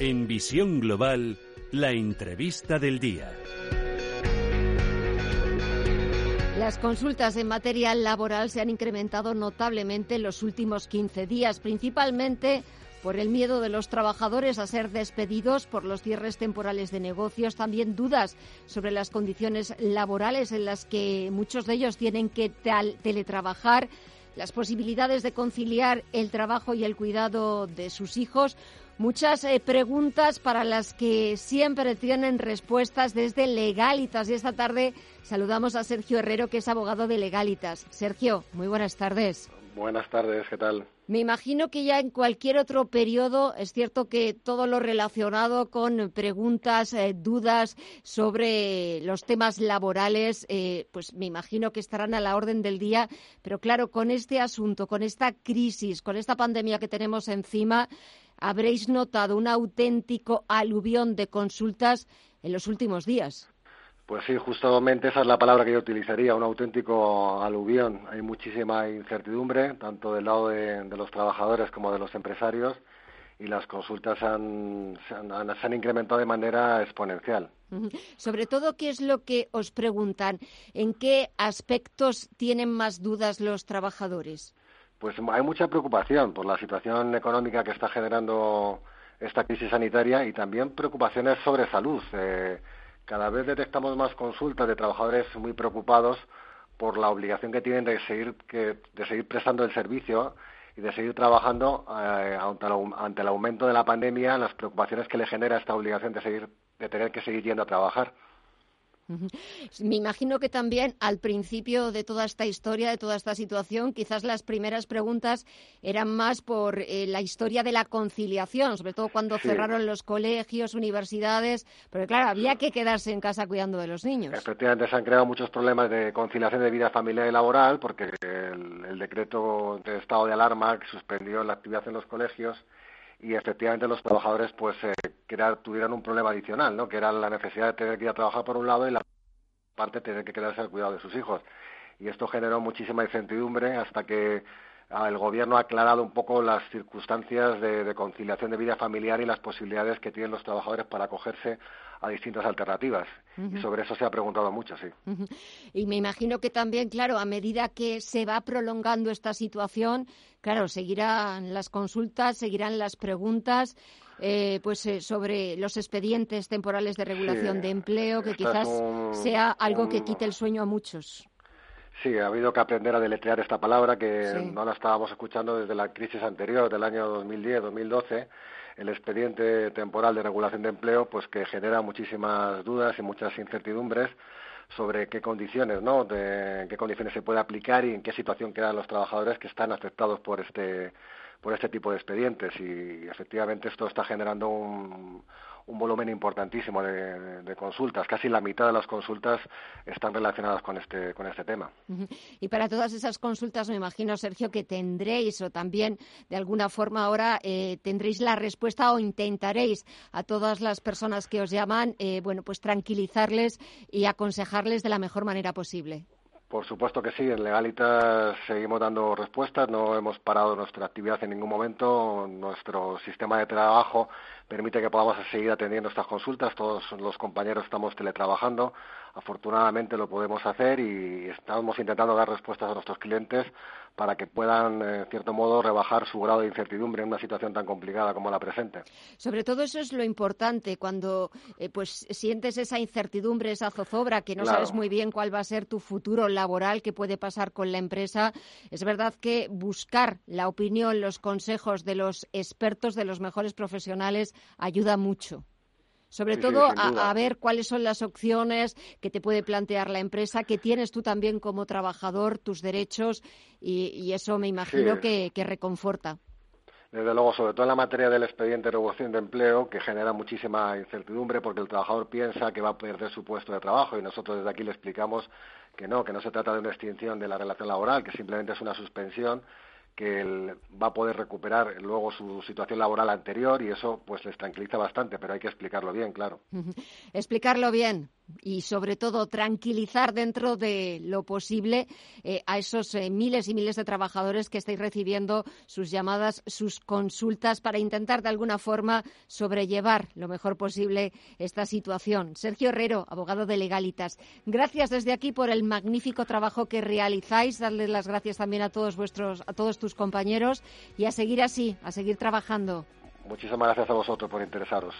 En Visión Global, la entrevista del día. Las consultas en materia laboral se han incrementado notablemente en los últimos 15 días, principalmente por el miedo de los trabajadores a ser despedidos por los cierres temporales de negocios, también dudas sobre las condiciones laborales en las que muchos de ellos tienen que teletrabajar, las posibilidades de conciliar el trabajo y el cuidado de sus hijos. Muchas eh, preguntas para las que siempre tienen respuestas desde Legalitas. Y esta tarde saludamos a Sergio Herrero, que es abogado de Legalitas. Sergio, muy buenas tardes. Buenas tardes, ¿qué tal? Me imagino que ya en cualquier otro periodo es cierto que todo lo relacionado con preguntas, eh, dudas sobre los temas laborales, eh, pues me imagino que estarán a la orden del día. Pero claro, con este asunto, con esta crisis, con esta pandemia que tenemos encima, habréis notado un auténtico aluvión de consultas en los últimos días. Pues sí, justamente esa es la palabra que yo utilizaría, un auténtico aluvión. Hay muchísima incertidumbre, tanto del lado de, los trabajadores como de los empresarios, y las consultas han, se, han, incrementado de manera exponencial. Sobre todo, ¿qué es lo que os preguntan? ¿En qué aspectos tienen más dudas los trabajadores? Pues hay mucha preocupación por la situación económica que está generando esta crisis sanitaria y también preocupaciones sobre salud. Eh, cada vez detectamos más consultas de trabajadores muy preocupados por la obligación que tienen de seguir, que, de seguir prestando el servicio y de seguir trabajando eh, ante, el aumento de la pandemia, las preocupaciones que le genera esta obligación de seguir de tener que seguir yendo a trabajar. Me imagino que también al principio de toda esta historia, de toda esta situación, quizás las primeras preguntas eran más por eh, la historia de la conciliación, sobre todo cuando cerraron los colegios, universidades, porque claro, había que quedarse en casa cuidando de los niños. Efectivamente, se han creado muchos problemas de conciliación de vida familiar y laboral, porque el, decreto de estado de alarma que suspendió la actividad en los colegios y efectivamente los trabajadores pues eh, tuvieran un problema adicional, ¿no? que era la necesidad de tener que ir a trabajar por un lado y la parte tener que quedarse al cuidado de sus hijos. Y esto generó muchísima incertidumbre hasta que ah, el gobierno ha aclarado un poco las circunstancias de, conciliación de vida familiar y las posibilidades que tienen los trabajadores para acogerse a distintas alternativas. Y sobre eso se ha preguntado mucho, sí. Y me imagino que también, claro, a medida que se va prolongando esta situación, claro, seguirán las consultas, seguirán las preguntas. Eh, pues eh, sobre los expedientes temporales de regulación de empleo, que quizás sea algo que quite el sueño a muchos. Sí, ha habido que aprender a deletrear esta palabra que no la estábamos escuchando desde la crisis anterior del año 2010-2012 el expediente temporal de regulación de empleo, pues que genera muchísimas dudas y muchas incertidumbres sobre qué condiciones, ¿no? De qué condiciones se puede aplicar y en qué situación quedan los trabajadores que están afectados por este por este tipo de expedientes y efectivamente esto está generando un, un volumen importantísimo de, consultas. Casi la mitad de las consultas están relacionadas con este, con este tema. Y para todas esas consultas, me imagino, Sergio, que tendréis o también de alguna forma ahora eh, tendréis la respuesta o intentaréis a todas las personas que os llaman, eh, bueno, pues tranquilizarles y aconsejarles de la mejor manera posible. Por supuesto que sí, en Legalitas seguimos dando respuestas, no hemos parado nuestra actividad en ningún momento, nuestro sistema de trabajo permite que podamos seguir atendiendo estas consultas. Todos los compañeros estamos teletrabajando. Afortunadamente lo podemos hacer y estamos intentando dar respuestas a nuestros clientes para que puedan, en cierto modo, rebajar su grado de incertidumbre en una situación tan complicada como la presente. Sobre todo eso es lo importante, cuando eh, pues sientes esa incertidumbre, esa zozobra, que no sabes muy bien cuál va a ser tu futuro laboral, qué puede pasar con la empresa. Es verdad que buscar la opinión, los consejos de los expertos, de los mejores profesionales, ayuda mucho Sobre todo a, ver cuáles son las opciones que te puede plantear la empresa, que tienes tú también como trabajador, tus derechos, y, eso me imagino que, que reconforta. Desde luego, sobre todo en la materia del expediente de regulación de empleo, que genera muchísima incertidumbre porque el trabajador piensa que va a perder su puesto de trabajo y nosotros desde aquí le explicamos que no, que no se trata de una extinción de la relación laboral, que simplemente es una suspensión que él va a poder recuperar luego su situación laboral anterior y eso pues les tranquiliza bastante, pero hay que explicarlo bien, claro. Explicarlo bien y sobre todo tranquilizar dentro de lo posible eh, a esos eh, miles y miles de trabajadores que estáis recibiendo sus llamadas, sus consultas para intentar de alguna forma sobrellevar lo mejor posible esta situación. Sergio Herrero, abogado de Legalitas, gracias desde aquí por el magnífico trabajo que realizáis. Darles las gracias también a todos vuestros, a todos tus compañeros y a seguir así, a seguir trabajando. Muchísimas gracias a vosotros por interesaros.